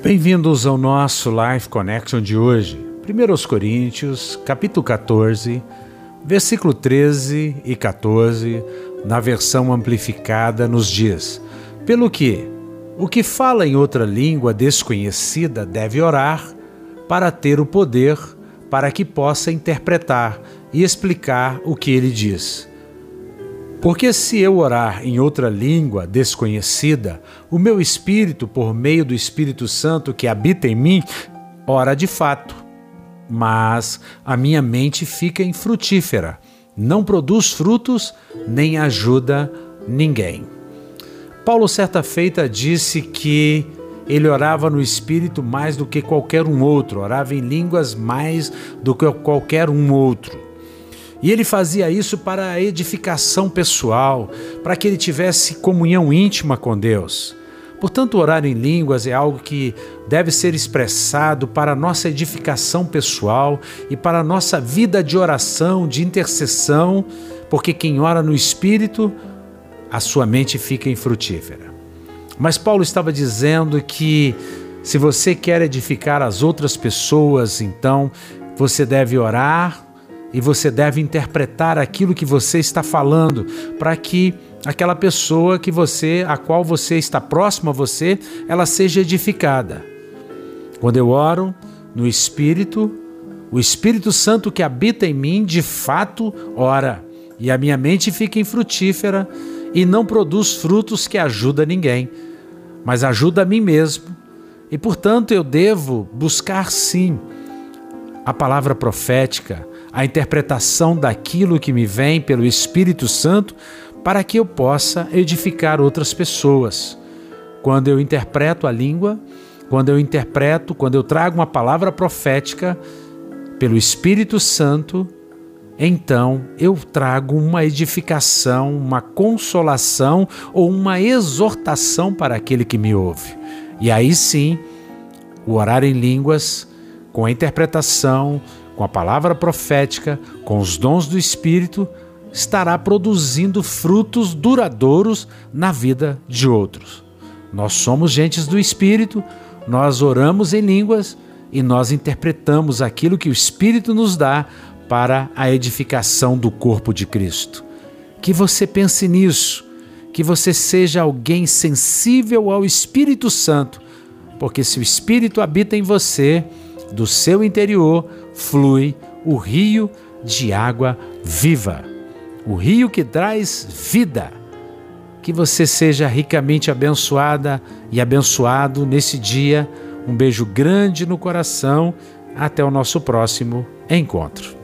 Bem-vindos ao nosso Life Connection de hoje. 1 Coríntios, capítulo 14, versículo 13 e 14, na versão amplificada, nos diz: Pelo que, o que fala em outra língua desconhecida deve orar para ter o poder para que possa interpretar e explicar o que ele diz. Porque se eu orar em outra língua desconhecida, o meu espírito, por meio do Espírito Santo que habita em mim, ora de fato. Mas a minha mente fica infrutífera, não produz frutos, nem ajuda ninguém. Paulo, certa feita, disse que ele orava no Espírito mais do que qualquer um outro, orava em línguas mais do que qualquer um outro. E ele fazia isso para a edificação pessoal, para que ele tivesse comunhão íntima com Deus. Portanto, orar em línguas é algo que deve ser expressado para a nossa edificação pessoal e para a nossa vida de oração, de intercessão, porque quem ora no Espírito, a sua mente fica infrutífera. Mas Paulo estava dizendo que se você quer edificar as outras pessoas, então você deve orar e você deve interpretar aquilo que você está falando para que aquela pessoa que você, a qual você está próximo a você, ela seja edificada. Quando eu oro no Espírito, o Espírito Santo que habita em mim, de fato, ora, e a minha mente fica infrutífera e não produz frutos que ajuda ninguém, mas ajuda a mim mesmo. E portanto eu devo buscar sim a palavra profética, a interpretação daquilo que me vem pelo Espírito Santo para que eu possa edificar outras pessoas. Quando eu interpreto a língua, quando eu interpreto, quando eu trago uma palavra profética pelo Espírito Santo, então eu trago uma edificação, uma consolação ou uma exortação para aquele que me ouve. E aí sim, o orar em línguas, com a interpretação, com a palavra profética, com os dons do Espírito, estará produzindo frutos duradouros na vida de outros. Nós somos gentes do Espírito, nós oramos em línguas e nós interpretamos aquilo que o Espírito nos dá para a edificação do corpo de Cristo. Que você pense nisso, que você seja alguém sensível ao Espírito Santo, porque se o Espírito habita em você, do seu interior flui o rio de água viva, o rio que traz vida. Que você seja ricamente abençoada e abençoado nesse dia. Um beijo grande no coração. Até o nosso próximo encontro.